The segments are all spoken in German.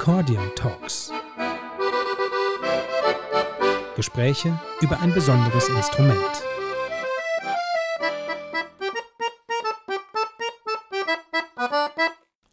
Accordion Talks. Gespräche über ein besonderes Instrument.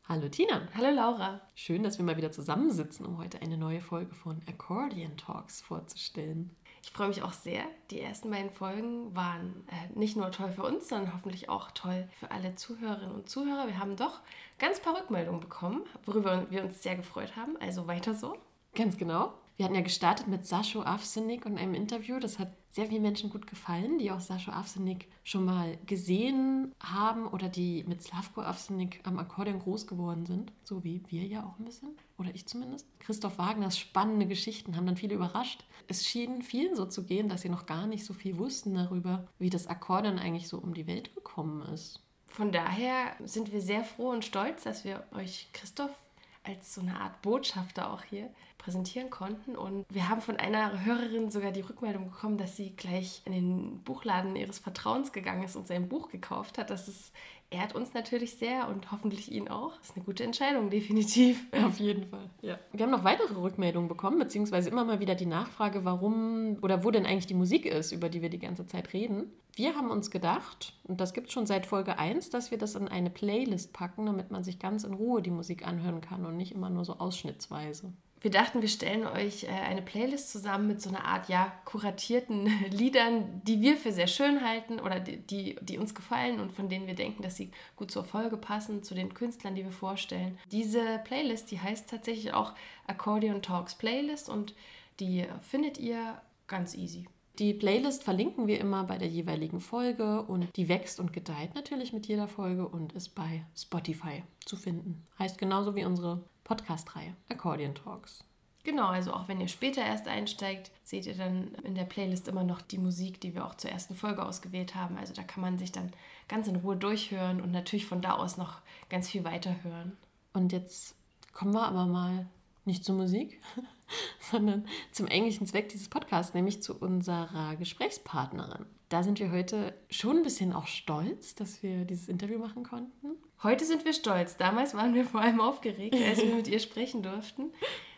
Hallo Tina. Hallo Laura. Schön, dass wir mal wieder zusammensitzen, um heute eine neue Folge von Accordion Talks vorzustellen. Ich freue mich auch sehr. Die ersten beiden Folgen waren äh, nicht nur toll für uns, sondern hoffentlich auch toll für alle Zuhörerinnen und Zuhörer. Wir haben doch ganz paar Rückmeldungen bekommen, worüber wir uns sehr gefreut haben. Also weiter so. Ganz genau. Wir hatten ja gestartet mit Sascho Avsenik und einem Interview. Das hat sehr vielen Menschen gut gefallen, die auch Sascho Avsenik schon mal gesehen haben oder die mit Slavko Avsenik am Akkordeon groß geworden sind. So wie wir ja auch ein bisschen. Oder ich zumindest. Christoph Wagners spannende Geschichten haben dann viele überrascht. Es schien vielen so zu gehen, dass sie noch gar nicht so viel wussten darüber, wie das Akkordeon eigentlich so um die Welt gekommen ist. Von daher sind wir sehr froh und stolz, dass wir euch Christoph als so eine Art Botschafter auch hier präsentieren konnten. Und wir haben von einer Hörerin sogar die Rückmeldung bekommen, dass sie gleich in den Buchladen ihres Vertrauens gegangen ist und sein Buch gekauft hat. Das ist, ehrt uns natürlich sehr und hoffentlich ihn auch. Das ist eine gute Entscheidung, definitiv. Auf jeden Fall. Ja. Wir haben noch weitere Rückmeldungen bekommen, beziehungsweise immer mal wieder die Nachfrage, warum oder wo denn eigentlich die Musik ist, über die wir die ganze Zeit reden. Wir haben uns gedacht, und das gibt es schon seit Folge 1, dass wir das in eine Playlist packen, damit man sich ganz in Ruhe die Musik anhören kann und nicht immer nur so ausschnittsweise wir dachten, wir stellen euch äh, eine Playlist zusammen mit so einer Art, ja, kuratierten Liedern, die wir für sehr schön halten oder die, die, uns gefallen und von denen wir denken, dass sie gut zur Folge passen, zu den Künstlern, die wir vorstellen. Diese Playlist, die heißt tatsächlich auch Accordion Talks Playlist und die findet ihr ganz easy. Die Playlist verlinken wir immer bei der jeweiligen Folge und die wächst und gedeiht natürlich mit jeder Folge und ist bei Spotify zu finden. Heißt genauso wie unsere Podcast-Reihe Accordion Talks. Genau, also auch wenn ihr später erst einsteigt, seht ihr dann in der Playlist immer noch die Musik, die wir auch zur ersten Folge ausgewählt haben. Also da kann man sich dann ganz in Ruhe durchhören und natürlich von da aus noch ganz viel weiterhören. Und jetzt kommen wir aber mal nicht zur Musik, sondern zum eigentlichen Zweck dieses Podcasts, nämlich zu unserer Gesprächspartnerin. Da sind wir heute schon ein bisschen auch stolz, dass wir dieses Interview machen konnten. Heute sind wir stolz. Damals waren wir vor allem aufgeregt, als wir mit ihr sprechen durften.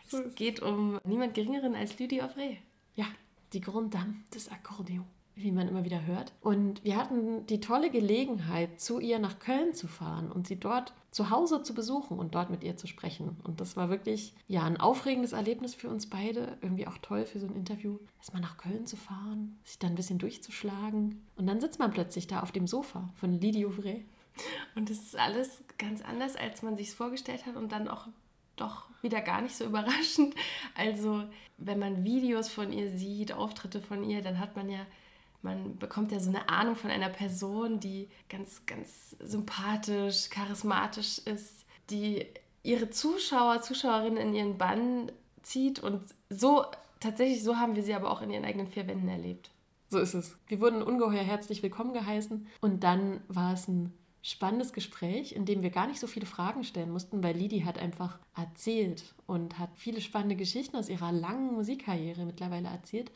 Es geht um niemand Geringeren als Lydie Offray. Ja, die Grande Dame des Akkordeons wie man immer wieder hört. Und wir hatten die tolle Gelegenheit, zu ihr nach Köln zu fahren und sie dort zu Hause zu besuchen und dort mit ihr zu sprechen. Und das war wirklich ja ein aufregendes Erlebnis für uns beide, irgendwie auch toll für so ein Interview, erstmal nach Köln zu fahren, sich dann ein bisschen durchzuschlagen und dann sitzt man plötzlich da auf dem Sofa von Lydie Ouvray. Und es ist alles ganz anders, als man sich es vorgestellt hat und dann auch doch wieder gar nicht so überraschend. Also, wenn man Videos von ihr sieht, Auftritte von ihr, dann hat man ja man bekommt ja so eine Ahnung von einer Person, die ganz, ganz sympathisch, charismatisch ist, die ihre Zuschauer, Zuschauerinnen in ihren Bann zieht und so, tatsächlich so haben wir sie aber auch in ihren eigenen vier Wänden erlebt. So ist es. Wir wurden ungeheuer herzlich willkommen geheißen und dann war es ein spannendes Gespräch, in dem wir gar nicht so viele Fragen stellen mussten, weil Lidi hat einfach erzählt und hat viele spannende Geschichten aus ihrer langen Musikkarriere mittlerweile erzählt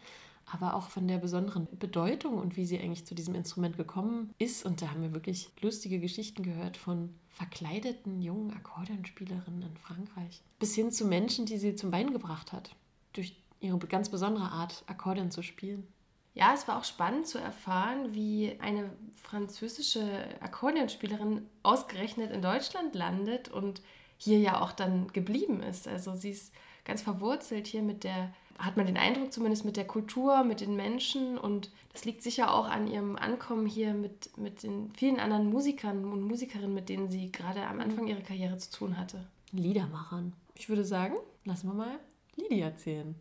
aber auch von der besonderen Bedeutung und wie sie eigentlich zu diesem Instrument gekommen ist. Und da haben wir wirklich lustige Geschichten gehört von verkleideten jungen Akkordeonspielerinnen in Frankreich bis hin zu Menschen, die sie zum Bein gebracht hat, durch ihre ganz besondere Art, Akkordeon zu spielen. Ja, es war auch spannend zu erfahren, wie eine französische Akkordeonspielerin ausgerechnet in Deutschland landet und hier ja auch dann geblieben ist. Also sie ist ganz verwurzelt hier mit der hat man den Eindruck zumindest mit der Kultur, mit den Menschen und das liegt sicher auch an ihrem Ankommen hier mit, mit den vielen anderen Musikern und Musikerinnen, mit denen sie gerade am Anfang ihrer Karriere zu tun hatte. Liedermachern. Ich würde sagen, lassen wir mal Lidi erzählen.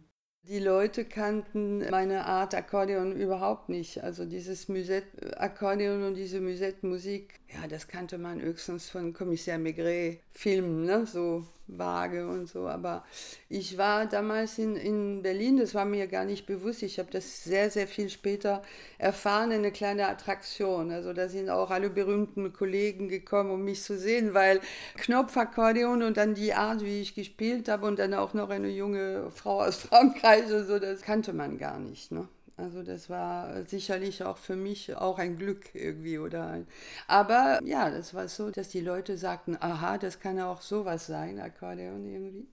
Die Leute kannten meine Art Akkordeon überhaupt nicht. Also dieses Musette-Akkordeon und diese Musette-Musik, ja, das kannte man höchstens von Kommissar Maigret-Filmen, ne? so vage und so. Aber ich war damals in, in Berlin, das war mir gar nicht bewusst. Ich habe das sehr, sehr viel später erfahren, eine kleine Attraktion. Also da sind auch alle berühmten Kollegen gekommen, um mich zu sehen, weil Knopfakkordeon und dann die Art, wie ich gespielt habe und dann auch noch eine junge Frau aus Frankreich Reise, so, das kannte man gar nicht. Ne? Also das war sicherlich auch für mich auch ein Glück irgendwie oder. Aber ja, das war so, dass die Leute sagten, aha, das kann auch sowas sein, Akkordeon irgendwie.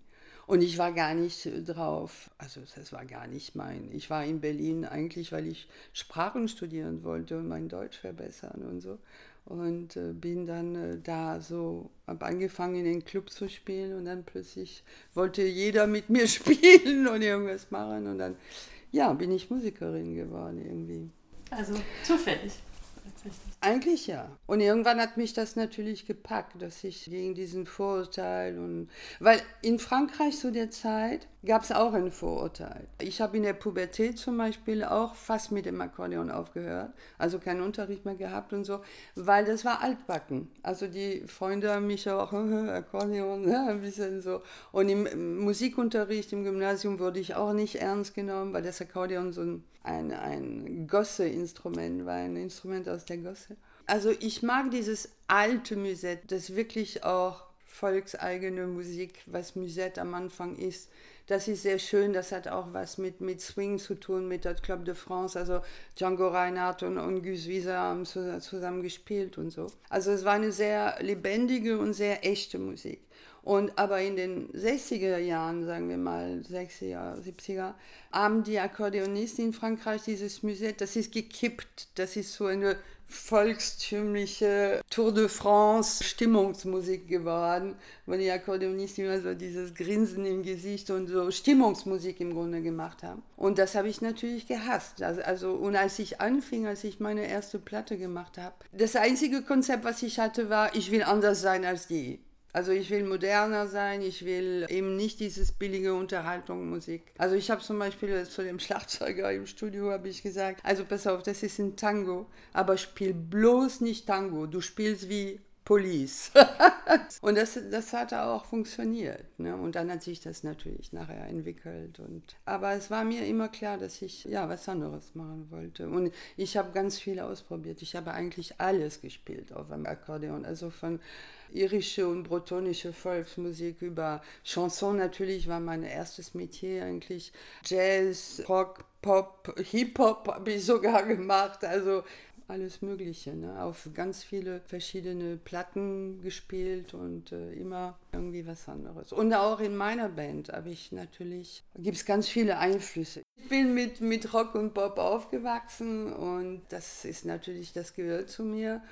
Und ich war gar nicht drauf, also das war gar nicht mein. Ich war in Berlin eigentlich, weil ich Sprachen studieren wollte und mein Deutsch verbessern und so. Und äh, bin dann äh, da so, habe angefangen in den Club zu spielen und dann plötzlich wollte jeder mit mir spielen und irgendwas machen. Und dann, ja, bin ich Musikerin geworden irgendwie. Also zufällig. Eigentlich ja. Und irgendwann hat mich das natürlich gepackt, dass ich gegen diesen Vorurteil und. Weil in Frankreich zu der Zeit gab es auch ein Vorurteil. Ich habe in der Pubertät zum Beispiel auch fast mit dem Akkordeon aufgehört, also keinen Unterricht mehr gehabt und so, weil das war altbacken. Also die Freunde haben mich auch, Akkordeon, ja, ein bisschen so. Und im Musikunterricht im Gymnasium wurde ich auch nicht ernst genommen, weil das Akkordeon so ein, ein, ein Gosse-Instrument war, ein Instrument aus der Gosse. Also ich mag dieses alte Musette, das wirklich auch volkseigene Musik, was Musette am Anfang ist. Das ist sehr schön, das hat auch was mit, mit Swing zu tun, mit der Club de France. Also Django Reinhardt und, und Gus Wieser haben zusammen gespielt und so. Also es war eine sehr lebendige und sehr echte Musik. Und aber in den 60er Jahren, sagen wir mal 60er, 70er, haben die Akkordeonisten in Frankreich dieses Musette, das ist gekippt, das ist so eine volkstümliche Tour de France Stimmungsmusik geworden, wo die Akkordeonisten immer so dieses Grinsen im Gesicht und so Stimmungsmusik im Grunde gemacht haben. Und das habe ich natürlich gehasst. Also, also, und als ich anfing, als ich meine erste Platte gemacht habe, das einzige Konzept, was ich hatte, war, ich will anders sein als die. Also ich will moderner sein, ich will eben nicht dieses billige Unterhaltungsmusik. Also ich habe zum Beispiel zu dem Schlagzeuger im Studio habe ich gesagt, also pass auf, das ist ein Tango, aber spiel bloß nicht Tango, du spielst wie Police. und das, das hat auch funktioniert. Ne? Und dann hat sich das natürlich nachher entwickelt. Und, aber es war mir immer klar, dass ich ja was anderes machen wollte. Und ich habe ganz viel ausprobiert. Ich habe eigentlich alles gespielt auf dem Akkordeon. Also von irische und bretonische Volksmusik über Chanson natürlich war mein erstes Metier eigentlich. Jazz, Rock, Pop, Hip-Hop habe ich sogar gemacht. Also alles Mögliche, ne? auf ganz viele verschiedene Platten gespielt und äh, immer irgendwie was anderes. Und auch in meiner Band habe ich natürlich, gibt es ganz viele Einflüsse. Ich bin mit, mit Rock und Pop aufgewachsen und das ist natürlich, das gehört zu mir.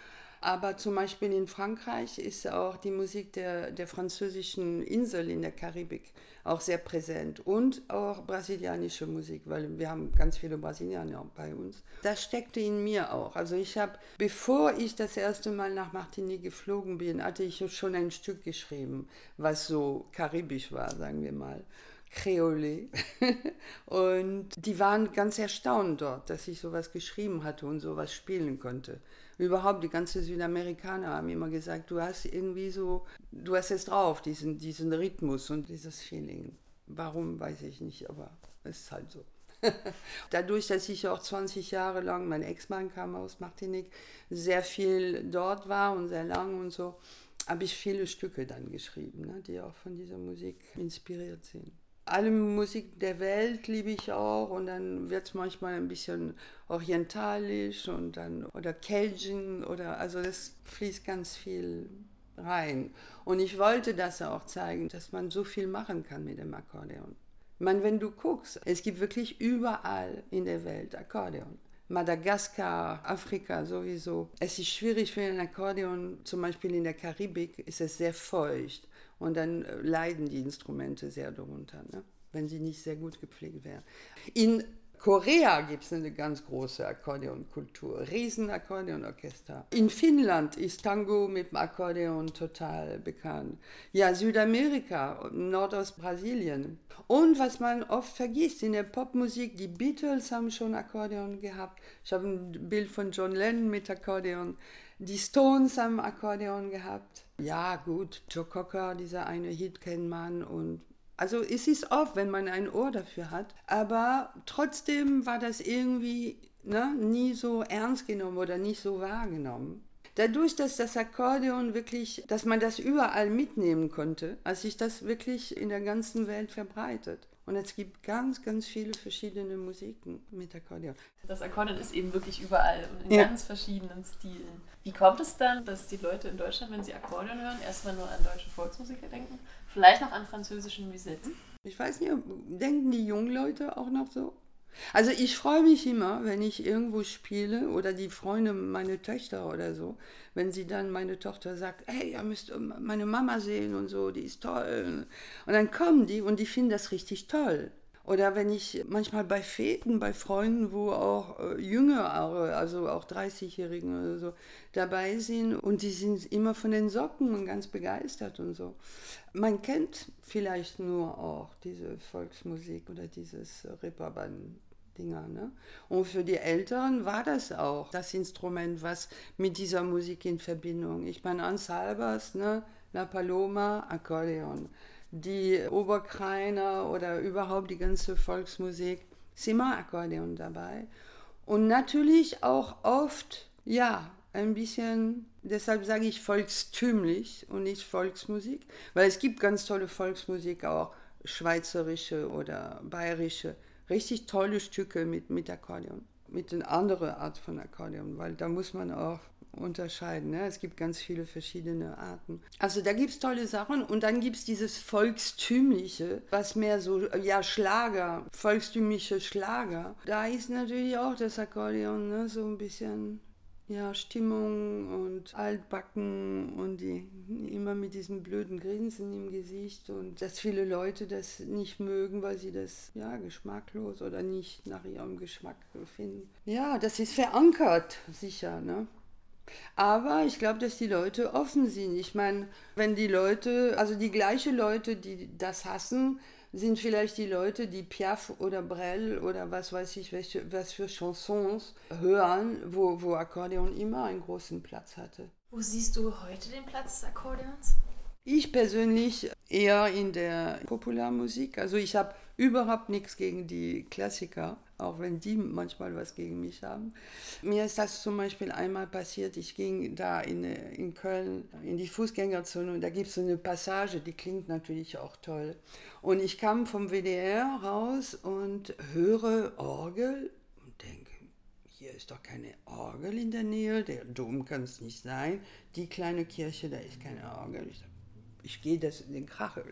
Aber zum Beispiel in Frankreich ist auch die Musik der, der französischen Insel in der Karibik auch sehr präsent und auch brasilianische Musik, weil wir haben ganz viele Brasilianer bei uns. Das steckte in mir auch. Also ich habe, bevor ich das erste Mal nach Martinique geflogen bin, hatte ich schon ein Stück geschrieben, was so karibisch war, sagen wir mal. Creole. und die waren ganz erstaunt dort, dass ich sowas geschrieben hatte und sowas spielen konnte überhaupt die ganze Südamerikaner haben immer gesagt, du hast irgendwie so, du hast es drauf, diesen, diesen Rhythmus und dieses Feeling. Warum, weiß ich nicht, aber es ist halt so. Dadurch, dass ich auch 20 Jahre lang, mein Ex-Mann kam aus Martinique, sehr viel dort war und sehr lang und so, habe ich viele Stücke dann geschrieben, ne, die auch von dieser Musik inspiriert sind alle Musik der Welt liebe ich auch und dann wird es manchmal ein bisschen orientalisch und dann oder Cajun oder also das fließt ganz viel rein. Und ich wollte das auch zeigen, dass man so viel machen kann mit dem Akkordeon. Meine, wenn du guckst, es gibt wirklich überall in der Welt Akkordeon. Madagaskar, Afrika sowieso. Es ist schwierig für ein Akkordeon, zum Beispiel in der Karibik ist es sehr feucht. Und dann äh, leiden die Instrumente sehr darunter, ne? wenn sie nicht sehr gut gepflegt werden. In Korea gibt es eine ganz große Akkordeonkultur, riesen Akkordeonorchester. In Finnland ist Tango mit dem Akkordeon total bekannt. Ja, Südamerika, Nordostbrasilien. Und was man oft vergisst, in der Popmusik, die Beatles haben schon Akkordeon gehabt. Ich habe ein Bild von John Lennon mit Akkordeon. Die Stones haben Akkordeon gehabt. Ja, gut, Joe Cocker, dieser eine Hit kennt man und also es ist oft, wenn man ein Ohr dafür hat, aber trotzdem war das irgendwie ne, nie so ernst genommen oder nicht so wahrgenommen. Dadurch, dass das Akkordeon wirklich, dass man das überall mitnehmen konnte, hat sich das wirklich in der ganzen Welt verbreitet. Und es gibt ganz, ganz viele verschiedene Musiken mit Akkordeon. Das Akkordeon ist eben wirklich überall und in Ja. ganz verschiedenen Stilen. Wie kommt es dann, dass die Leute in Deutschland, wenn sie Akkordeon hören, erstmal nur an deutsche Volksmusiker denken? Vielleicht noch an französische Musette? Ich weiß nicht, denken die jungen Leute auch noch so? Also ich freue mich immer, wenn ich irgendwo spiele oder die Freunde, meine Töchter oder so, wenn sie dann meine Tochter sagt, hey, ihr müsst meine Mama sehen und so, die ist toll. Und dann kommen die und die finden das richtig toll. Oder wenn ich manchmal bei Feten, bei Freunden, wo auch äh, Jüngere, also auch 30-Jährigen oder so, dabei sind und die sind immer von den Socken und ganz begeistert und so. Man kennt vielleicht nur auch diese Volksmusik oder dieses Reeperbahn-Dinger. Ne? Und für die Älteren war das auch das Instrument, was mit dieser Musik in Verbindung. Ich meine, Ans Albers, ne? La Paloma, Akkordeon die Oberkreiner oder überhaupt die ganze Volksmusik, ist immer Akkordeon dabei. Und natürlich auch oft, ja, ein bisschen, deshalb sage ich volkstümlich und nicht Volksmusik, weil es gibt ganz tolle Volksmusik, auch schweizerische oder bayerische, richtig tolle Stücke mit, mit Akkordeon, mit einer anderen Art von Akkordeon, weil da muss man auch unterscheiden. Ne? Es gibt ganz viele verschiedene Arten. Also da gibt es tolle Sachen und dann gibt es dieses Volkstümliche, was mehr so, ja, Schlager, volkstümliche Schlager. Da ist natürlich auch das Akkordeon ne? so ein bisschen, ja, Stimmung und Altbacken und die immer mit diesem blöden Grinsen im Gesicht und dass viele Leute das nicht mögen, weil sie das, ja, geschmacklos oder nicht nach ihrem Geschmack finden. Ja, das ist verankert, sicher, ne? Aber ich glaube, dass die Leute offen sind. Ich meine, wenn die Leute, also die gleichen Leute, die das hassen, sind vielleicht die Leute, die Piaf oder Brel oder was weiß ich, welche, was für Chansons hören, wo, wo Akkordeon immer einen großen Platz hatte. Wo siehst du heute den Platz des Akkordeons? Ich persönlich eher in der Popularmusik. Also ich habe überhaupt nichts gegen die Klassiker, auch wenn die manchmal was gegen mich haben. Mir ist das zum Beispiel einmal passiert, ich ging da in, in Köln in die Fußgängerzone und da gibt es so eine Passage, die klingt natürlich auch toll. Und ich kam vom WDR raus und höre Orgel und denke, hier ist doch keine Orgel in der Nähe, der Dom kann es nicht sein. Die kleine Kirche, da ist keine Orgel. Ich ich gehe das den Krach äh,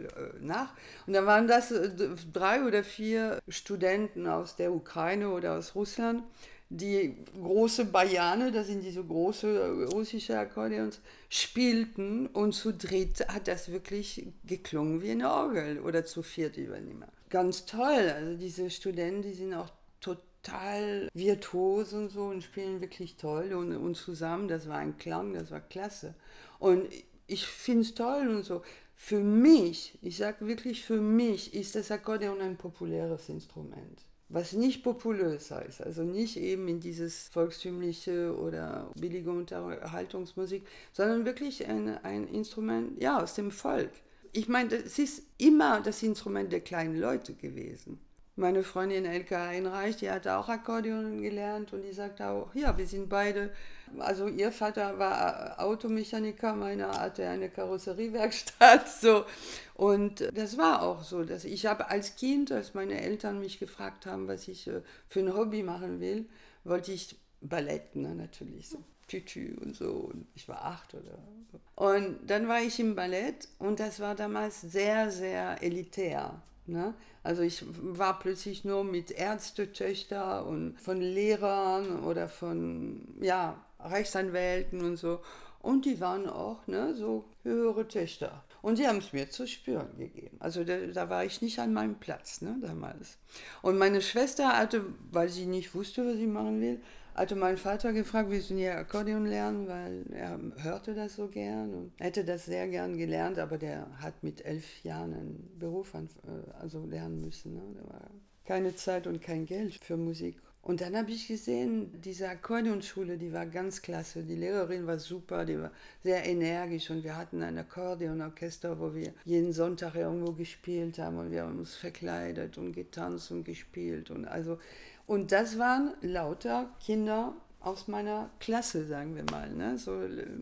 nach. Und da waren das äh, drei oder vier Studenten aus der Ukraine oder aus Russland, die große Bayane, das sind diese große äh, russische Akkordeons, spielten und zu dritt hat das wirklich geklungen wie eine Orgel oder zu viert übernehmer. Ganz toll, also diese Studenten, die sind auch total virtuos und so und spielen wirklich toll und, und zusammen, das war ein Klang, das war klasse. Und ich finde es toll und so. Für mich, ich sage wirklich für mich, ist das Akkordeon ein populäres Instrument. Was nicht populös heißt, also nicht eben in dieses volkstümliche oder billige Unterhaltungsmusik, sondern wirklich ein, ein Instrument, ja, aus dem Volk. Ich meine, es ist immer das Instrument der kleinen Leute gewesen. Meine Freundin Elke Heinreich, die hat auch Akkordeon gelernt und die sagt auch, ja, wir sind beide, also ihr Vater war Automechaniker, meiner hatte eine Karosseriewerkstatt, so. Und das war auch so, dass ich habe als Kind, als meine Eltern mich gefragt haben, was ich äh, für ein Hobby machen will, wollte ich Ballett, ne, natürlich so. Tütü und so. Und ich war acht oder so. Und dann war ich im Ballett und das war damals sehr, sehr elitär. Ne? Also ich war plötzlich nur mit Ärztetöchter und von Lehrern oder von ja, Rechtsanwälten und so. Und die waren auch ne, so höhere Töchter. Und die haben es mir zu spüren gegeben. Also da, da, war ich nicht an meinem Platz ne, damals. Und meine Schwester hatte, weil sie nicht wusste, was sie machen will, hatte mein Vater gefragt, willst du nie Akkordeon lernen, weil er hörte das so gern und hätte das sehr gern gelernt, aber der hat mit elf Jahren einen Beruf an, also lernen müssen. Ne? Da war keine Zeit und kein Geld für Musik. Und dann habe ich gesehen, diese Akkordeonschule, die war ganz klasse. Die Lehrerin war super, die war sehr energisch und wir hatten ein Akkordeonorchester, wo wir jeden Sonntag irgendwo gespielt haben und wir haben uns verkleidet und getanzt und gespielt und also und das waren lauter Kinder aus meiner Klasse, sagen wir mal, ne? so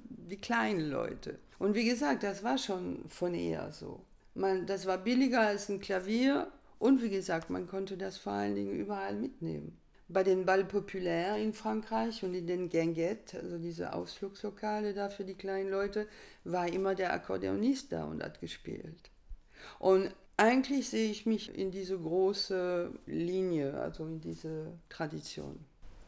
die kleinen Leute. Und wie gesagt, das war schon von eher so. Man, das war billiger als ein Klavier Und wie gesagt, man konnte das vor allen Dingen überall mitnehmen. Bei den Ball Populaires in Frankreich und in den Guinguettes, also diese Ausflugslokale da für die kleinen Leute, war immer der Akkordeonist da und hat gespielt. Und eigentlich sehe ich mich in diese große Linie, also in diese Tradition.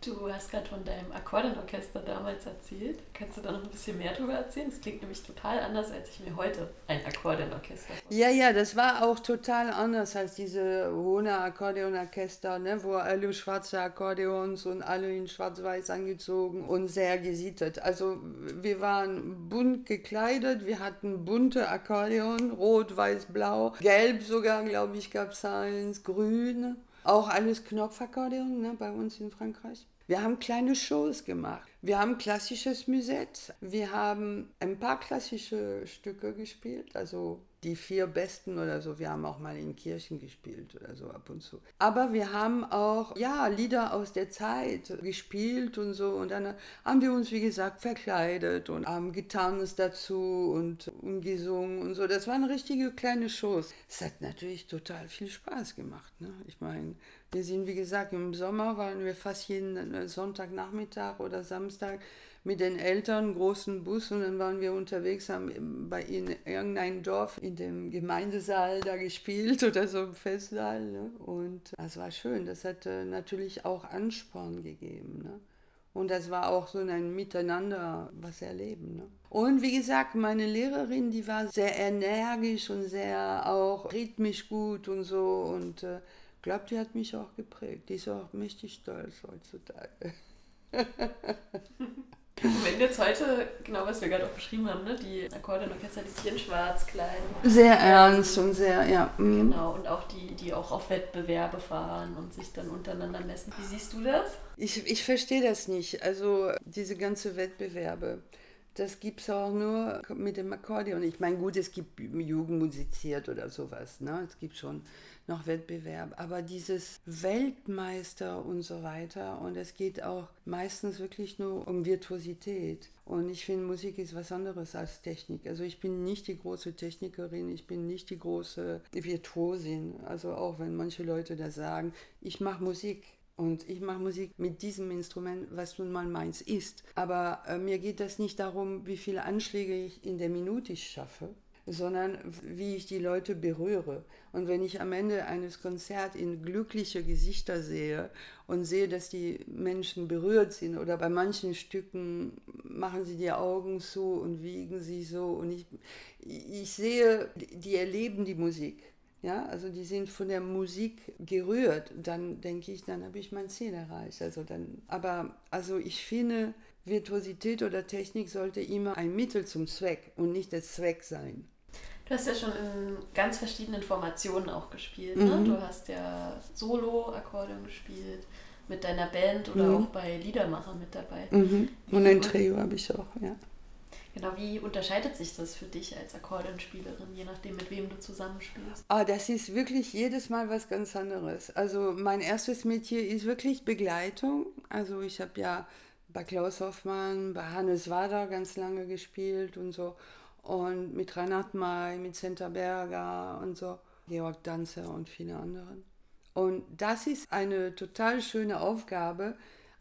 Du hast gerade von deinem Akkordeonorchester damals erzählt. Kannst du da noch ein bisschen mehr drüber erzählen? Das klingt nämlich total anders, als ich mir heute ein Akkordeonorchester vorstelle. Ja, ja, das war auch total anders als diese hohe Akkordeonorchester, ne, wo alle schwarze Akkordeons und alle in schwarz-weiß angezogen und sehr gesittet. Also wir waren bunt gekleidet, wir hatten bunte Akkordeon, rot, weiß, blau, gelb sogar, glaube ich, gab es eins, grün. Auch alles Knopfakkordeon ne, bei uns in Frankreich. Wir haben kleine Shows gemacht. Wir haben klassisches Musette. Wir haben ein paar klassische Stücke gespielt, also die vier besten oder so. Wir haben auch mal in Kirchen gespielt oder so ab und zu. Aber wir haben auch, ja, Lieder aus der Zeit gespielt und so. Und dann haben wir uns, wie gesagt, verkleidet und haben getanzt dazu und, gesungen und so. Das waren richtige kleine Shows. Es hat natürlich total viel Spaß gemacht. Ne? Ich meine, wir sind, wie gesagt, im Sommer waren wir fast jeden Sonntagnachmittag oder Samstag mit den Eltern, großen Bus und dann waren wir unterwegs, haben bei ihnen irgendein Dorf in dem Gemeindesaal da gespielt oder so im Festsaal. Ne? Und das war schön. Das hat natürlich auch Ansporn gegeben. Ne? Und das war auch so ein Miteinander, was erleben. Ne? Und wie gesagt, meine Lehrerin, die war sehr energisch und sehr auch rhythmisch gut und so. Und äh, glaube, die hat mich auch geprägt. Die ist auch mächtig stolz heutzutage. Wenn jetzt heute, genau was wir gerade auch beschrieben haben, ne, die Akkordeonorchester, die sich in schwarz kleiden. Sehr ernst und sehr, ja. Mhm. Genau, und auch die, die auch auf Wettbewerbe fahren und sich dann untereinander messen. Wie siehst du das? Ich, ich verstehe das nicht. Also diese ganze Wettbewerbe. Das gibt es auch nur mit dem Akkordeon. Ich meine, gut, es gibt Jugend musiziert oder sowas. Ne? Es gibt schon noch Wettbewerb. Aber dieses Weltmeister und so weiter, und es geht auch meistens wirklich nur um Virtuosität. Und ich finde, Musik ist was anderes als Technik. Also ich bin nicht die große Technikerin, ich bin nicht die große Virtuosin. Also auch wenn manche Leute das sagen, ich mache Musik. Und ich mache Musik mit diesem Instrument, was nun mal meins ist. Aber äh, mir geht das nicht darum, wie viele Anschläge ich in der Minute schaffe, sondern wie ich die Leute berühre. Und wenn ich am Ende eines Konzerts in glückliche Gesichter sehe und sehe, dass die Menschen berührt sind oder bei manchen Stücken machen sie die Augen zu und wiegen sie so und ich, ich sehe, die erleben die Musik. Ja, also die sind von der Musik gerührt, dann denke ich, dann habe ich mein Ziel erreicht. Also dann, aber also ich finde, Virtuosität oder Technik sollte immer ein Mittel zum Zweck und nicht der Zweck sein. Du hast ja schon in ganz verschiedenen Formationen auch gespielt. Ne? Mhm. Du hast ja Solo-Akkordeon gespielt mit deiner Band oder mhm. auch bei Liedermacher mit dabei. Mhm. Und ein Trio habe ich auch, ja. Genau, wie unterscheidet sich das für dich als Akkordeonspielerin, je nachdem, mit wem du zusammenspielst? Ah, das ist wirklich jedes Mal was ganz anderes. Also mein erstes Metier ist wirklich Begleitung. Also ich habe ja bei Klaus Hoffmann, bei Hannes Wader ganz lange gespielt und so und mit Reinhard May, mit Senta Berger und so, Georg Danzer und viele anderen. Und das ist eine total schöne Aufgabe,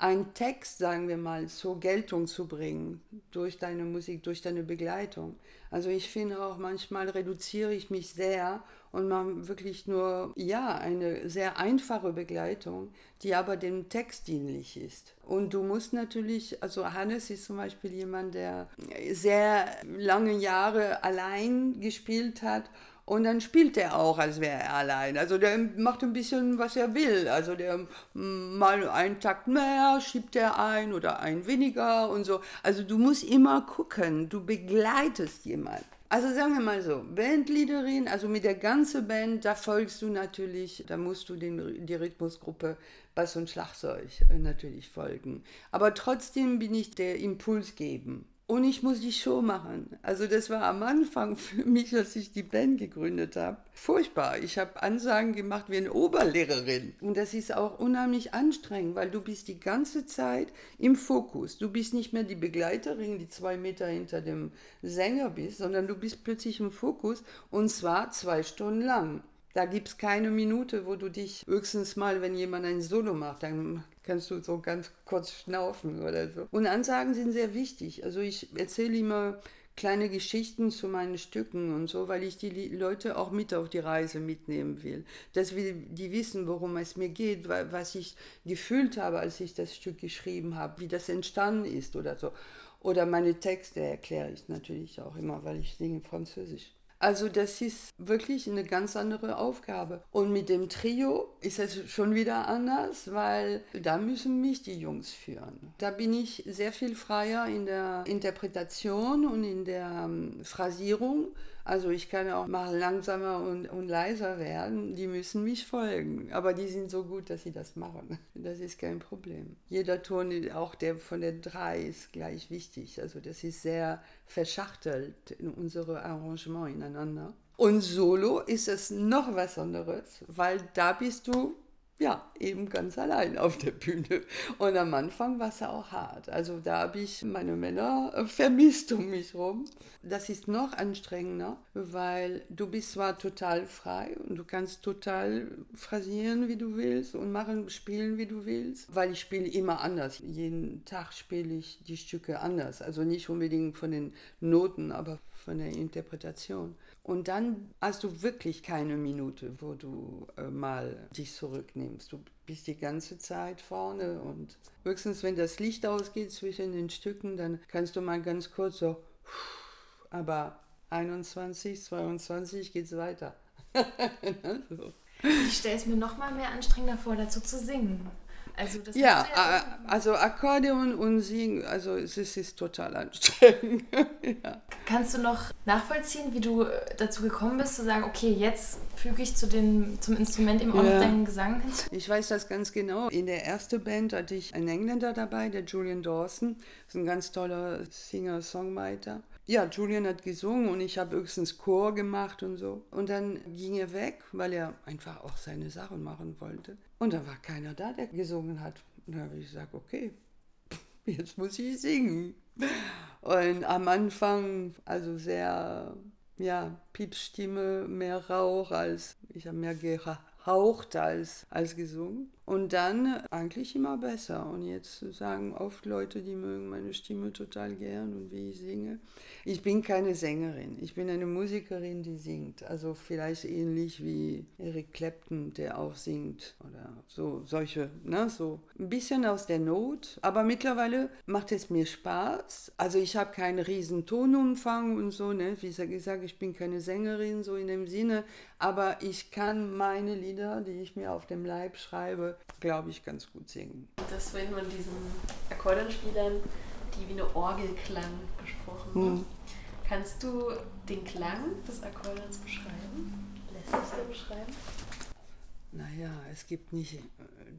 einen Text, sagen wir mal, zur Geltung zu bringen durch deine Musik, durch deine Begleitung. Also ich finde auch manchmal reduziere ich mich sehr und mache wirklich nur, ja, eine sehr einfache Begleitung, die aber dem Text dienlich ist. Und du musst natürlich, also Hannes ist zum Beispiel jemand, der sehr lange Jahre allein gespielt hat und dann spielt er auch, als wäre er allein. Also der macht ein bisschen, was er will. Also der mm, mal einen Takt mehr schiebt er ein oder einen weniger und so. Also du musst immer gucken, du begleitest jemanden. Also sagen wir mal so, Bandleaderin, also mit der ganzen Band, da folgst du natürlich, da musst du den, die Rhythmusgruppe Bass und Schlagzeug äh, natürlich folgen. Aber trotzdem bin ich der Impuls geben. Und ich muss die Show machen. Also das war am Anfang für mich, als ich die Band gegründet habe, furchtbar. Ich habe Ansagen gemacht wie eine Oberlehrerin. Und das ist auch unheimlich anstrengend, weil du bist die ganze Zeit im Fokus. Du bist nicht mehr die Begleiterin, die zwei Meter hinter dem Sänger bist, sondern du bist plötzlich im Fokus und zwar zwei Stunden lang. Da gibt es keine Minute, wo du dich höchstens mal, wenn jemand ein Solo macht, dann kannst du so ganz kurz schnaufen oder so. Und Ansagen sind sehr wichtig. Also ich erzähle immer kleine Geschichten zu meinen Stücken und so, weil ich die Leute auch mit auf die Reise mitnehmen will. Dass wir, die wissen, worum es mir geht, was ich gefühlt habe, als ich das Stück geschrieben habe, wie das entstanden ist oder so. Oder meine Texte erkläre ich natürlich auch immer, weil ich singe Französisch. Also das ist wirklich eine ganz andere Aufgabe. Und mit dem Trio ist es schon wieder anders, weil da müssen mich die Jungs führen. Da bin ich sehr viel freier in der Interpretation und in der ähm, Phrasierung also ich kann auch mal langsamer und, und leiser werden. Die müssen mich folgen. Aber die sind so gut, dass sie das machen. Das ist kein Problem. Jeder Ton, auch der von der 3, ist gleich wichtig. Also das ist sehr verschachtelt in unsere Arrangement ineinander. Und solo ist es noch was anderes, weil da bist du ja, eben ganz allein auf der Bühne. Und am Anfang war es auch hart. Also da habe ich meine Männer äh, vermisst um mich rum. Das ist noch anstrengender, weil du bist zwar total frei und du kannst total phrasieren, wie du willst und machen, spielen, wie du willst, weil ich spiele immer anders. Jeden Tag spiele ich die Stücke anders. Also nicht unbedingt von den Noten, aber von der Interpretation. Und dann hast du wirklich keine Minute, wo du äh, mal dich zurücknimmst. Du bist die ganze Zeit vorne und höchstens, wenn das Licht ausgeht zwischen den Stücken, dann kannst du mal ganz kurz so, aber 21, 22 geht es weiter. so. Ich stelle es mir noch mal mehr anstrengender vor, dazu zu singen. Also das ja, ja also Akkordeon und Singen, also es ist, ist total anstrengend. ja. Kannst du noch nachvollziehen, wie du äh, dazu gekommen bist, zu sagen, okay, jetzt füge ich zu den, zum Instrument eben auch ja. noch deinen Gesang hinzu? Ich weiß das ganz genau. In der ersten Band hatte ich einen Engländer dabei, der Julian Dawson. Das ist ein ganz toller Singer-Songwriter. Ja, Julian hat gesungen und ich habe höchstens Chor gemacht und so. Und dann ging er weg, weil er einfach auch seine Sachen machen wollte. Und da war keiner da, der gesungen hat. Und da habe ich gesagt, okay, jetzt muss ich singen. Und am Anfang, also sehr, ja, Piepsstimme, mehr Rauch als, ich habe mehr gehaucht als, als gesungen. Und dann eigentlich immer besser. Und jetzt sagen oft Leute, die mögen meine Stimme total gern und wie ich singe. Ich bin keine Sängerin. Ich bin eine Musikerin, die singt. Also vielleicht ähnlich wie Eric Clapton, der auch singt. Oder so, solche, ne, so ein bisschen aus der Not. Aber mittlerweile macht es mir Spaß. Also ich habe keinen riesen Tonumfang und so, ne. Wie gesagt, ich bin keine Sängerin, so in dem Sinne. Aber ich kann meine Lieder, die ich mir auf dem Leib schreibe, glaube ich, ganz gut singen. Das wenn man diesen Akkordeonspielern, die wie eine Orgel klang, besprochen. Hm. Kannst du den Klang des Akkordeons beschreiben? Lässt sich der beschreiben? Naja, es gibt nicht äh,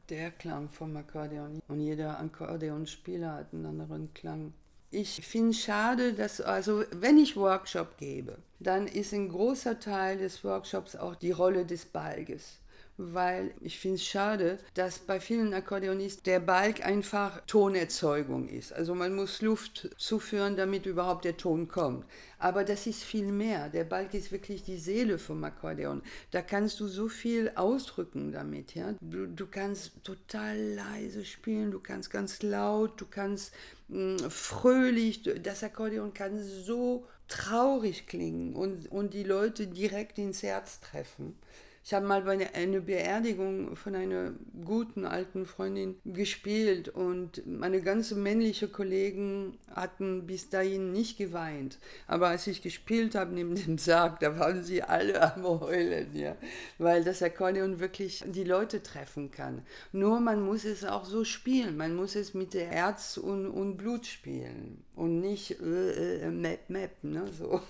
der Klang vom Akkordeon und jeder Akkordeonspieler hat einen anderen Klang. Ich finde es schade, dass, also wenn ich Workshop gebe, dann ist ein großer Teil des Workshops auch die Rolle des Balges weil ich finde es schade, dass bei vielen Akkordeonisten der Balg einfach Tonerzeugung ist. Also man muss Luft zuführen, damit überhaupt der Ton kommt. Aber das ist viel mehr. Der Balg ist wirklich die Seele vom Akkordeon. Da kannst du so viel ausdrücken damit. Ja? Du, du kannst total leise spielen, du kannst ganz laut, du kannst mh, hm, fröhlich. Das Akkordeon kann so traurig klingen und, und die Leute direkt ins Herz treffen. Ich habe mal bei einer Beerdigung von einer guten alten Freundin gespielt und meine ganzen männlichen Kollegen hatten bis dahin nicht geweint. Aber als ich gespielt habe neben dem Sarg, da waren sie alle am Heulen, ja, weil das Akkordeon wirklich die Leute treffen kann. Nur man muss es auch so spielen, man muss es mit Herz und, und Blut spielen und nicht äh, äh, Map, Map, ne, so.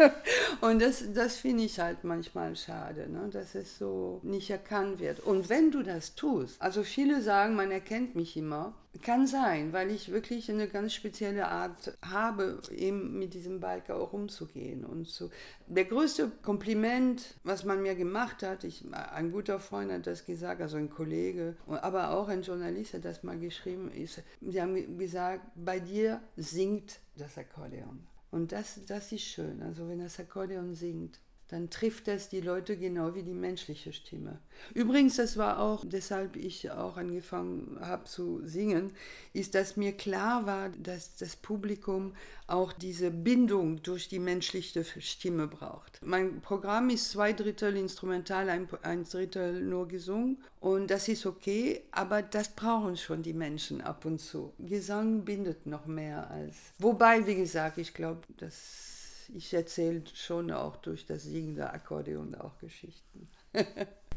Und das, das finde ich halt manchmal schade, ne? dass es so nicht erkannt wird. Und wenn du das tust, also viele sagen, man erkennt mich immer, kann sein, weil ich wirklich eine ganz spezielle Art habe, eben mit diesem Balken auch umzugehen. Und so. Der größte Kompliment, was man mir gemacht hat, ich, ein guter Freund hat das gesagt, also ein Kollege, aber auch ein Journalist hat das mal geschrieben, ist, sie haben gesagt, bei dir singt das Akkordeon. Und das, das ist schön. Also wenn das Akkordeon singt, dann trifft das die Leute genau wie die menschliche Stimme. Übrigens, das war auch, deshalb ich auch angefangen habe zu singen, ist, dass mir klar war, dass das Publikum auch diese Bindung durch die menschliche Stimme braucht. Mein Programm ist zwei Drittel instrumental, ein, ein Drittel nur gesungen und das ist okay, aber das brauchen schon die Menschen ab und zu. Gesang bindet noch mehr als. Wobei, wie gesagt, ich glaube, dass ich erzähle schon auch durch das singende Akkordeon auch Geschichten.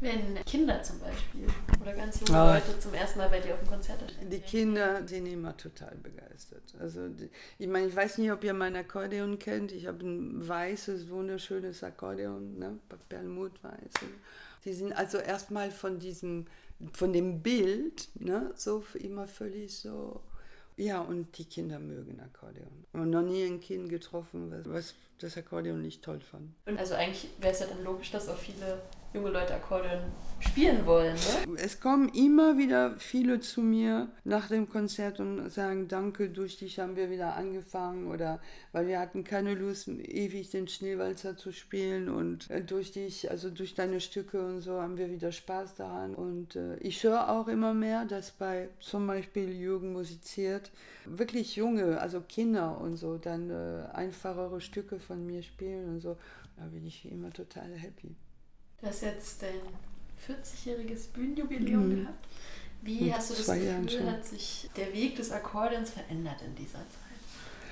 Wenn Kinder zum Beispiel oder ganz junge oh. Leute zum ersten Mal bei dir auf dem Konzert erscheinen. Die Kinder sind immer total begeistert. Also die, ich meine, ich weiß nicht, ob ihr mein Akkordeon kennt. Ich habe ein weißes, wunderschönes Akkordeon, ne? Perlmuttweiß. Die sind also erstmal von diesem, von dem Bild, ne? so immer völlig so ja, und die Kinder mögen Akkordeon. Und noch nie ein Kind getroffen, was das Akkordeon nicht toll fand. Und also eigentlich wäre es ja dann logisch, dass auch viele junge Leute Akkordeon spielen wollen. Ne? Es kommen immer wieder viele zu mir nach dem Konzert und sagen, danke, durch dich haben wir wieder angefangen oder weil wir hatten keine Lust, ewig den Schneewalzer zu spielen und äh, durch dich, also durch deine Stücke und so haben wir wieder Spaß daran. Und äh, ich höre auch immer mehr, dass bei zum Beispiel Jürgen musiziert, wirklich junge, also Kinder und so, dann äh, einfachere Stücke von mir spielen und so. Da bin ich immer total happy. Du hast jetzt dein 40-jähriges Bühnenjubiläum mhm. gehabt. Wie hast du das Gefühl, hat sich der Weg des Akkordeons verändert in dieser Zeit?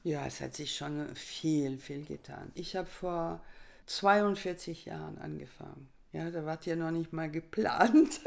Ja, es hat sich schon viel, viel getan. Ich habe vor 42 Jahren angefangen. Ja, da war ja noch nicht mal geplant.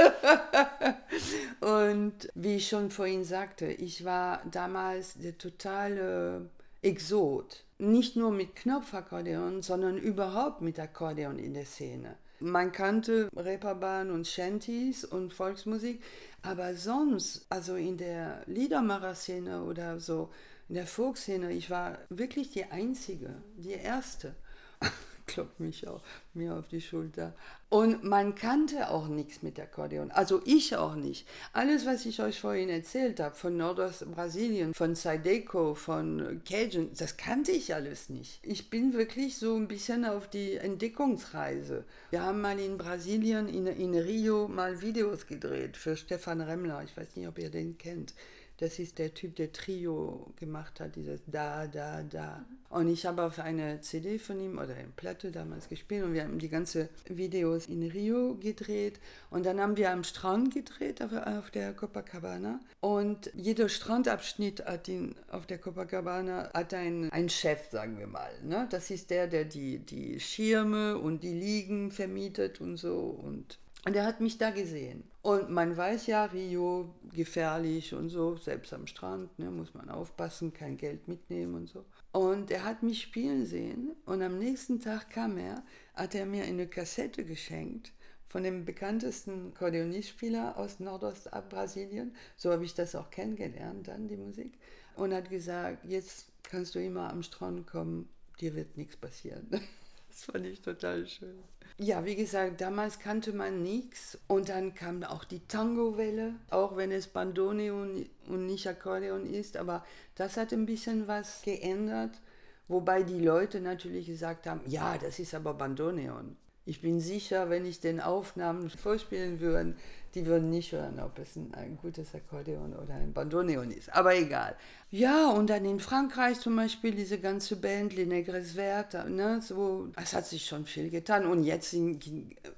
und wie ich schon vorhin sagte, ich war damals der totale Exot. Nicht nur mit Knopfakkordeon, sondern überhaupt mit Akkordeon in der Szene. Man kannte Reeperbahn und Shanties und Volksmusik, aber sonst, also in der Liedermacher-Szene oder so, in der Folkszene, ich war wirklich die Einzige, die Erste. klopft mich auch mir auf die Schulter. Und man kannte auch nichts mit Akkordeon. Also ich auch nicht. Alles, was ich euch vorhin erzählt habe, von Nordostbrasilien, von Saideco, von Cajun, das kannte ich alles nicht. Ich bin wirklich so ein bisschen auf die Entdeckungsreise. Wir haben mal in Brasilien, in, in Rio, mal Videos gedreht für Stefan Remmler. Ich weiß nicht, ob ihr den kennt. Das ist der Typ, der Trio gemacht hat, dieses Da, Da, Da. Und ich habe auf eine CD von ihm oder eine Platte damals gespielt und wir haben die ganzen Videos in Rio gedreht. Und dann haben wir am Strand gedreht auf, auf der Copacabana. Und jeder Strandabschnitt hat ihn auf der Copacabana hat einen, einen Chef, sagen wir mal. Ne? Das ist der, der die, die Schirme und die Liegen vermietet und so. Und und er hat mich da gesehen. Und man weiß ja, Rio gefährlich und so, selbst am Strand, ne, muss man aufpassen, kein Geld mitnehmen und so. Und er hat mich spielen sehen und am nächsten Tag kam er, hat er mir eine Kassette geschenkt von dem bekanntesten Akkordeonistspieler aus Nordostbrasilien. So habe ich das auch kennengelernt, dann die Musik. Und hat gesagt, jetzt kannst du immer am Strand kommen, dir wird nichts passieren. Das fand ich total schön. Ja, wie gesagt, damals kannte man nichts und dann kam auch die Tango-Welle, auch wenn es Bandoneon und nicht Akkordeon ist, aber das hat ein bisschen was geändert, wobei die Leute natürlich gesagt haben, ja, das ist aber Bandoneon. Ich bin sicher, wenn ich den Aufnahmen vorspielen würde, die würden nicht hören, ob es ein, ein, gutes Akkordeon oder ein Bandoneon ist. Aber egal. Ja, und dann in Frankreich zum Beispiel diese ganze Band, Les Negres Vertes, ne, so, es hat sich schon viel getan. Und jetzt sind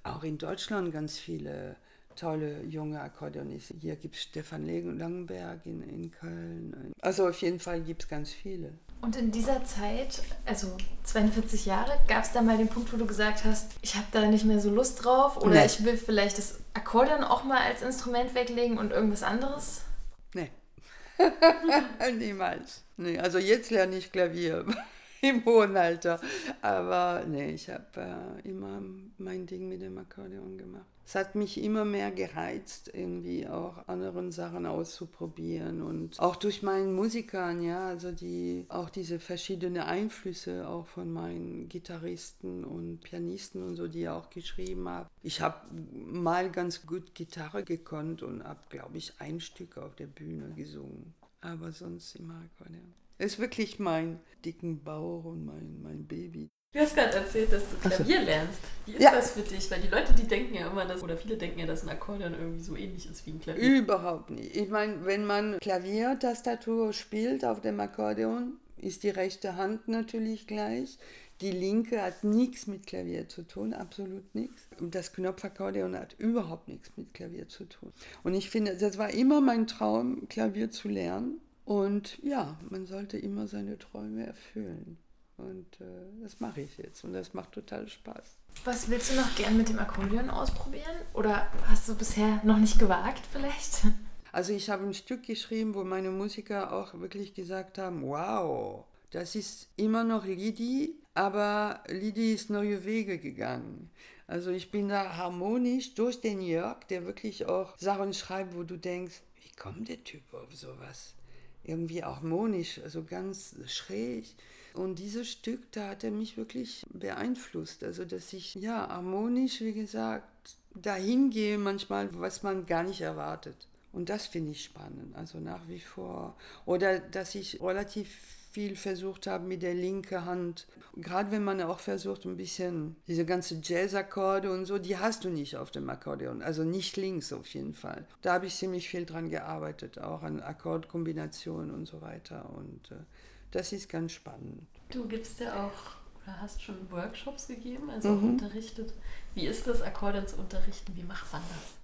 auch in Deutschland ganz viele tolle junge Akkordeonisten. Hier gibt es Stefan Langenberg in, in Köln. Also auf jeden Fall gibt es ganz viele. Und in dieser Zeit, also 42 Jahre, gab es da mal den Punkt, wo du gesagt hast, ich habe da nicht mehr so Lust drauf oder nee. ich will vielleicht das Akkordeon auch mal als Instrument weglegen und irgendwas anderes? Nee. Niemals. Nee, also jetzt lerne ich Klavier im hohen Alter. Aber nee, ich habe äh, immer mein Ding mit dem Akkordeon gemacht es hat mich immer mehr gereizt, irgendwie auch anderen Sachen auszuprobieren und auch durch meinen Musikern, ja, also die auch diese verschiedenen Einflüsse auch von meinen Gitarristen und Pianisten und so, die auch geschrieben haben. Ich habe mal ganz gut Gitarre gekonnt und habe, glaube ich, ein Stück auf der Bühne gesungen, aber sonst immer Akkordeon. Es ist wirklich mein dicken Bauch und mein, mein Baby. Du hast gerade erzählt, dass du Klavier lernst. Wie ist Ja. das für dich? Weil die Leute, die denken ja immer, dass, oder viele denken ja, dass ein Akkordeon irgendwie so ähnlich ist wie ein Klavier. Überhaupt nicht. Ich meine, wenn man Klaviertastatur spielt auf dem Akkordeon, ist die rechte Hand natürlich gleich. Die linke hat nichts mit Klavier zu tun, absolut nichts. Und das Knopfakkordeon hat überhaupt nichts mit Klavier zu tun. Und ich finde, das war immer mein Traum, Klavier zu lernen. Und ja, man sollte immer seine Träume erfüllen. Und äh, das mache ich jetzt und das macht total Spaß. Was willst du noch gern mit dem Akkordeon ausprobieren? Oder hast du bisher noch nicht gewagt vielleicht? Also ich habe ein Stück geschrieben, wo meine Musiker auch wirklich gesagt haben, wow, das ist immer noch Lidi, aber Lidi ist neue Wege gegangen. Also ich bin da harmonisch durch den Jörg, der wirklich auch Sachen schreibt, wo du denkst, wie kommt der Typ auf sowas? Irgendwie harmonisch, also ganz schräg. Und dieses Stück, da hat er mich wirklich beeinflusst. Also dass ich ja harmonisch, wie gesagt, dahin gehe manchmal, was man gar nicht erwartet. Und das finde ich spannend, also nach wie vor. Oder dass ich relativ viel versucht habe mit der linken Hand. Gerade wenn man auch versucht, ein bisschen diese ganze Jazzakkorde und so, die hast du nicht auf dem Akkordeon. Also nicht links auf jeden Fall. Da habe ich ziemlich viel dran gearbeitet, auch an Akkordkombinationen und so weiter. Und äh, das ist ganz spannend. Du gibst ja auch, oder hast schon Workshops gegeben, also auch unterrichtet. Wie ist das, Akkordeon zu unterrichten? Wie macht man das?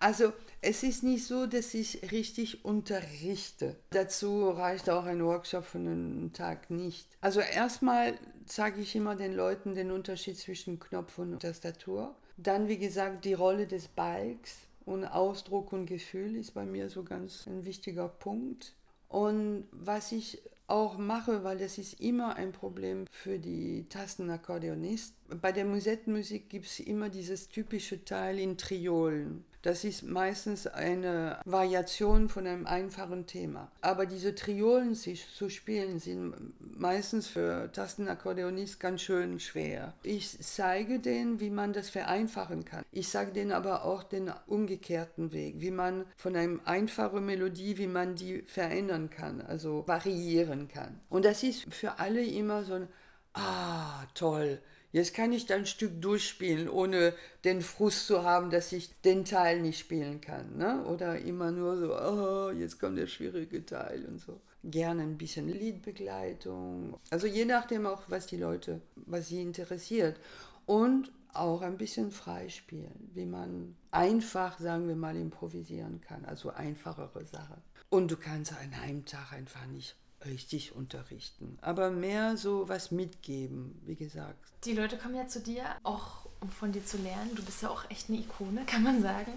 Also es ist nicht so, dass ich richtig unterrichte. Dazu reicht auch ein Workshop von einem Tag nicht. Also erstmal zeige ich immer den Leuten den Unterschied zwischen Knopf und Tastatur. Dann, wie gesagt, die Rolle des Balks und Ausdruck und Gefühl ist bei mir so ganz ein wichtiger Punkt. Und was ich auch mache, weil das ist immer ein Problem für die Tastenakkordeonisten. Bei der Musettenmusik gibt es immer dieses typische Teil in Triolen. Das ist meistens eine Variation von einem einfachen Thema. Aber diese Triolen zu spielen sind meistens für Tastenakkordeonisten ganz schön schwer. Ich zeige denen, wie man das vereinfachen kann. Ich sage denen aber auch den umgekehrten Weg, wie man von einer einfachen Melodie, wie man die verändern kann, also variieren kann. Und das ist für alle immer so ein, ah, toll. Jetzt kann ich ein Stück durchspielen, ohne den Frust zu haben, dass ich den Teil nicht spielen kann. Ne? Oder immer nur so, oh, jetzt kommt der schwierige Teil und so. Gerne ein bisschen Liedbegleitung. Also je nachdem auch, was die Leute, was sie interessiert. Und auch ein bisschen freispielen, wie man einfach, sagen wir mal, improvisieren kann. Also einfachere Sachen. Und du kannst an einem Tag einfach nicht richtig unterrichten, aber mehr so was mitgeben, wie gesagt. Die Leute kommen ja zu dir, auch um von dir zu lernen. Du bist ja auch echt eine Ikone, kann man sagen.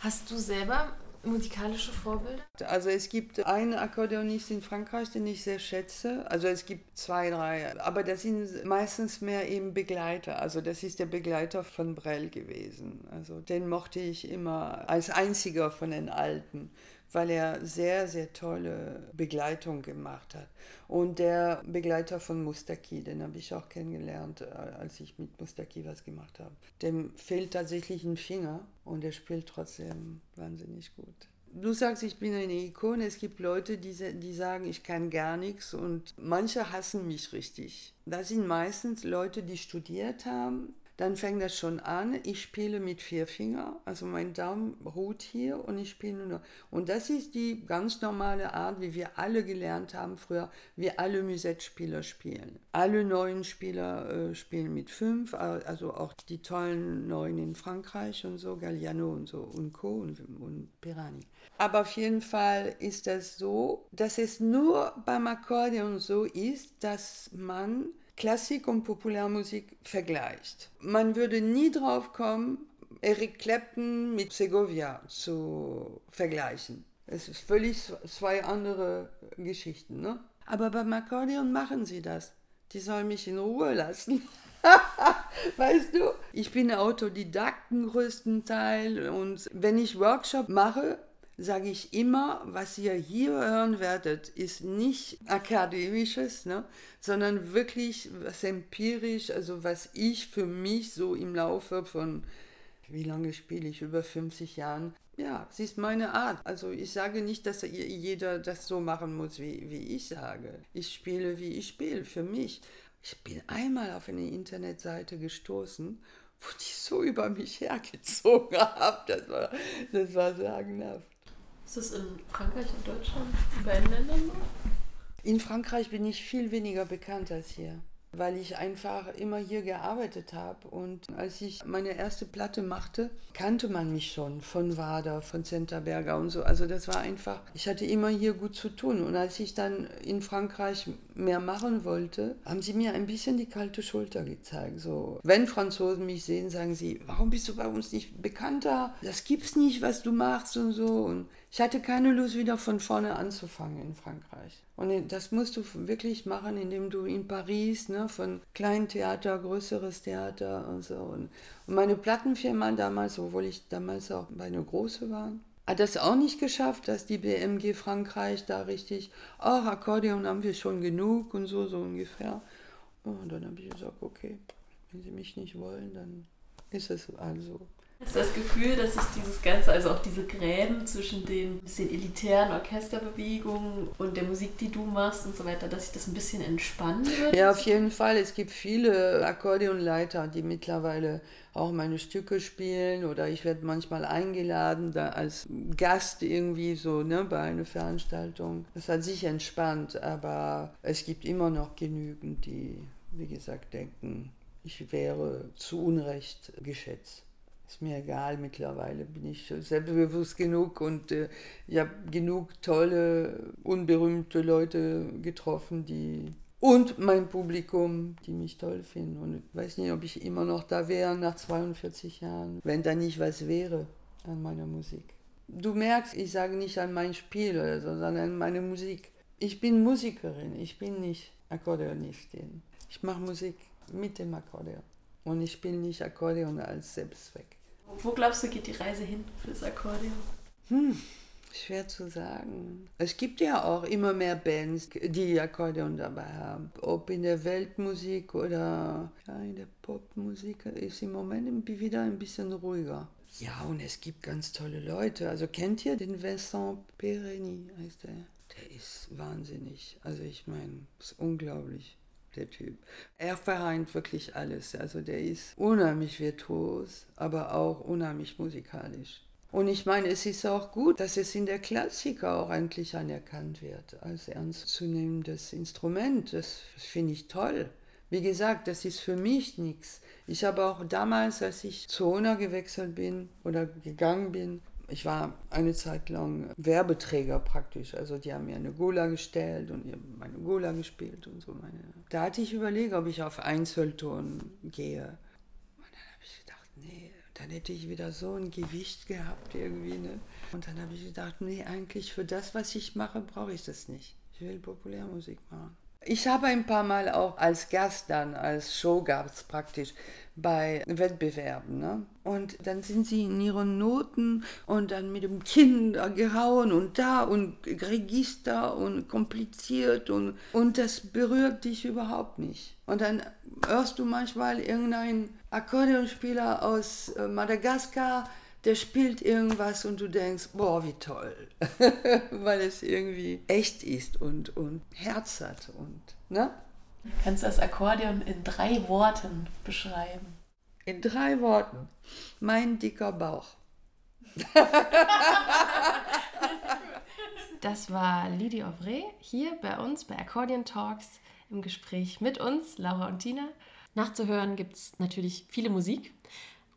Hast du selber musikalische Vorbilder? Also es gibt einen Akkordeonist in Frankreich, den ich sehr schätze. Also es gibt zwei, drei, aber das sind meistens mehr eben Begleiter. Also das ist der Begleiter von Brel gewesen. Also den mochte ich immer als einziger von den Alten weil er sehr, sehr tolle Begleitung gemacht hat. Und der Begleiter von Mustaki, den habe ich auch kennengelernt, als ich mit Mustaki was gemacht habe. Dem fehlt tatsächlich ein Finger und er spielt trotzdem wahnsinnig gut. Du sagst, ich bin eine Ikone. Es gibt Leute, die, die sagen, ich kann gar nichts und manche hassen mich richtig. Das sind meistens Leute, die studiert haben, dann fängt das schon an. Ich spiele mit vier Fingern, also mein Daumen ruht hier und ich spiele nur. Und das ist die ganz normale Art, wie wir alle gelernt haben früher, wie alle Musette-Spieler spielen. Alle neuen Spieler äh, spielen mit fünf, also auch die tollen Neuen in Frankreich und so, Galliano und so und Co. und, und Pirani. Aber auf jeden Fall ist das so, dass es nur beim Akkordeon so ist, dass man Klassik und Populärmusik vergleicht. Man würde nie drauf kommen, Eric Clapton mit Segovia zu vergleichen. Es ist völlig zwei andere Geschichten. Ne? Aber beim Akkordeon machen sie das. Die sollen mich in Ruhe lassen. weißt du, ich bin Autodidakten größtenteils und wenn ich Workshop mache, sage ich immer, was ihr hier hören werdet, ist nicht akademisches, ne, sondern wirklich was empirisch, also was ich für mich so im Laufe von, wie lange spiele ich, über 50 Jahren, ja, es ist meine Art. Also ich sage nicht, dass jeder das so machen muss, wie, wie ich sage. Ich spiele, wie ich spiele, für mich. Ich bin einmal auf eine Internetseite gestoßen, wo die so über mich hergezogen haben. Das war, das war sagenhaft. Ist das in Frankreich und Deutschland, in beiden Ländern noch? In Frankreich bin ich viel weniger bekannt als hier weil ich einfach immer hier gearbeitet habe. Und als ich meine erste Platte machte, kannte man mich schon von Wader, von Centerberger und so. Also das war einfach, ich hatte immer hier gut zu tun. Und als ich dann in Frankreich mehr machen wollte, haben sie mir ein bisschen die kalte Schulter gezeigt. So, wenn Franzosen mich sehen, sagen sie, warum bist du bei uns nicht bekannter? Das gibt's nicht, was du machst und so. Und ich hatte keine Lust, wieder von vorne anzufangen in Frankreich. Und das musst du wirklich machen, indem du in Paris, ne, von kleinen Theater, größeres Theater und so. Und meine Plattenfirma damals, obwohl ich damals auch bei einer großen war, hat das auch nicht geschafft, dass die BMG Frankreich da richtig, ach, Akkordeon haben wir schon genug und so, so ungefähr. Und dann habe ich gesagt, okay, wenn sie mich nicht wollen, dann ist es also. Hast du das Gefühl, dass sich dieses Ganze, also auch diese Gräben zwischen den bisschen elitären Orchesterbewegungen und der Musik, die du machst und so weiter, dass sich das ein bisschen entspannen wird? Ja, auf jeden Fall. Es gibt viele Akkordeonleiter, die mittlerweile auch meine Stücke spielen oder ich werde manchmal eingeladen, da als Gast irgendwie so ne, bei einer Veranstaltung. Das hat sich entspannt, aber es gibt immer noch genügend, die, wie gesagt, denken, ich wäre zu Unrecht geschätzt ist mir egal, mittlerweile bin ich selbstbewusst genug und äh, ich habe genug tolle, unberühmte Leute getroffen, die und mein Publikum, die mich toll finden. Und ich weiß nicht, ob ich immer noch da wäre nach 42 Jahren, wenn da nicht was wäre an meiner Musik. Du merkst, ich sage nicht an mein Spiel, oder so, sondern an meine Musik. Ich bin Musikerin, ich bin nicht Akkordeonistin. Ich mache Musik mit dem Akkordeon. Und ich spiele nicht Akkordeon als Selbstzweck. Wo glaubst du, geht die Reise hin für das Akkordeon? Hm, schwer zu sagen. Es gibt ja auch immer mehr Bands, die Akkordeon dabei haben. Ob in der Weltmusik oder in der Popmusik ist im Moment wieder ein bisschen ruhiger. Ja, und es gibt ganz tolle Leute. Also kennt ihr den Vincent Pereni, heißt der? Der ist wahnsinnig. Also ich meine, ist unglaublich der Typ. Er vereint wirklich alles. Also der ist unheimlich virtuos, aber auch unheimlich musikalisch. Und ich meine, es ist auch gut, dass es in der Klassiker auch eigentlich anerkannt wird als ernstzunehmendes Instrument. Das finde ich toll. Wie gesagt, das ist für mich nichts. Ich habe auch damals, als ich zu Ona gewechselt bin oder gegangen bin, ich war eine Zeit lang Werbeträger praktisch. Also die haben mir eine Gola gestellt und meine Gola gespielt und so. Meine. Da hatte ich überlegt, ob ich auf Einzelton gehe. Und dann habe ich gedacht, nee, dann hätte ich wieder so ein Gewicht gehabt irgendwie. Ne? Und dann habe ich gedacht, nee, eigentlich für das, was ich mache, brauche ich das nicht. Ich will Populärmusik machen. Ich habe ein paar Mal auch als Gast dann, als Show gab es praktisch, bei Wettbewerben. Ne? Und dann sind sie in ihren Noten und dann mit dem Kinn da gehauen und da und Register und kompliziert und, und das berührt dich überhaupt nicht. Und dann hörst du manchmal irgendeinen Akkordeonspieler aus äh, Madagaskar, der spielt irgendwas und du denkst, boah, wie toll, weil es irgendwie echt ist und, und Herz hat und, ne? Kannst du das Akkordeon in drei Worten beschreiben? In drei Worten. Mein dicker Bauch. Das war Lydie Ovray hier bei uns bei Accordion Talks im Gespräch mit uns, Laura und Tina. Nachzuhören gibt es natürlich viele Musik.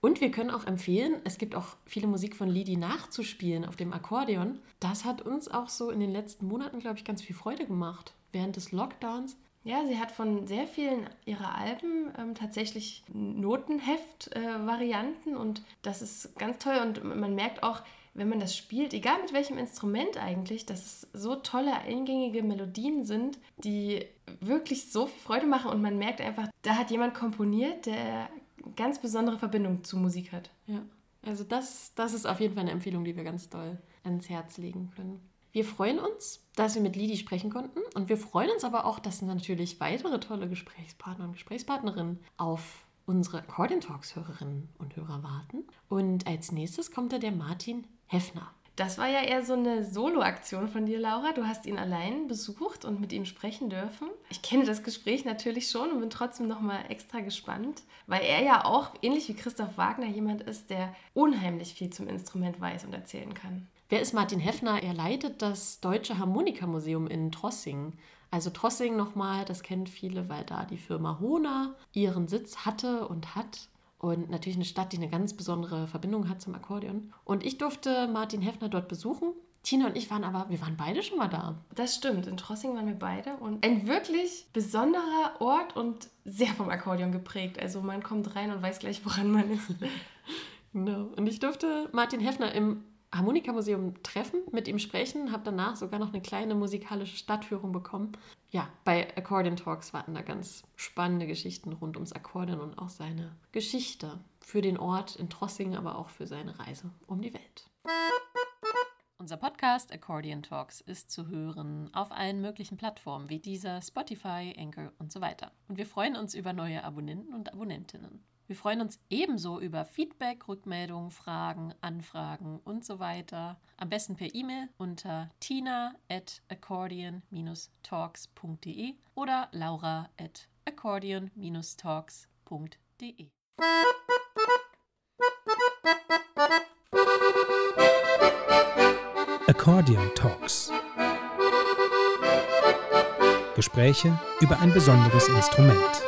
Und wir können auch empfehlen, es gibt auch viele Musik von Lidi nachzuspielen auf dem Akkordeon. Das hat uns auch so in den letzten Monaten, glaube ich, ganz viel Freude gemacht. Während des Lockdowns ja, sie hat von sehr vielen ihrer Alben ähm, tatsächlich Notenheft-Varianten äh, und das ist ganz toll und man merkt auch, wenn man das spielt, egal mit welchem Instrument eigentlich, dass es so tolle eingängige Melodien sind, die wirklich so viel Freude machen und man merkt einfach, da hat jemand komponiert, der ganz besondere Verbindung zu Musik hat. Ja, also das, das ist auf jeden Fall eine Empfehlung, die wir ganz doll ans Herz legen können. Wir freuen uns, dass wir mit Lidi sprechen konnten und wir freuen uns aber auch, dass natürlich weitere tolle Gesprächspartner und Gesprächspartnerinnen auf unsere Accordion Talks Hörerinnen und Hörer warten. Und als nächstes kommt da der Martin Heffner. Das war ja eher so eine Solo-Aktion von dir, Laura. Du hast ihn allein besucht und mit ihm sprechen dürfen. Ich kenne das Gespräch natürlich schon und bin trotzdem nochmal extra gespannt, weil er ja auch, ähnlich wie Christoph Wagner, jemand ist, der unheimlich viel zum Instrument weiß und erzählen kann. Wer ist Martin Heffner? Er leitet das Deutsche Harmonikamuseum in Trossing. Also Trossing nochmal, das kennen viele, weil da die Firma Hona ihren Sitz hatte und hat. Und natürlich eine Stadt, die eine ganz besondere Verbindung hat zum Akkordeon. Und ich durfte Martin Heffner dort besuchen. Tina und ich waren aber, wir waren beide schon mal da. Das stimmt, in Trossing waren wir beide und ein wirklich besonderer Ort und sehr vom Akkordeon geprägt. Also man kommt rein und weiß gleich, woran man ist. genau. Und ich durfte Martin Heffner im Harmonikamuseum treffen, mit ihm sprechen, habe danach sogar noch eine kleine musikalische Stadtführung bekommen. Ja, bei Accordion Talks warten da ganz spannende Geschichten rund ums Akkordeon und auch seine Geschichte für den Ort in Trossingen, aber auch für seine Reise um die Welt. Unser Podcast Accordion Talks ist zu hören auf allen möglichen Plattformen wie dieser, Spotify, Anchor und so weiter. Und wir freuen uns über neue Abonnenten und Abonnentinnen. Wir freuen uns ebenso über Feedback, Rückmeldungen, Fragen, Anfragen und so weiter. Am besten per E-Mail unter tina at accordion-talks.de oder laura at accordion-talks.de. Accordion Talks. Gespräche über ein besonderes Instrument.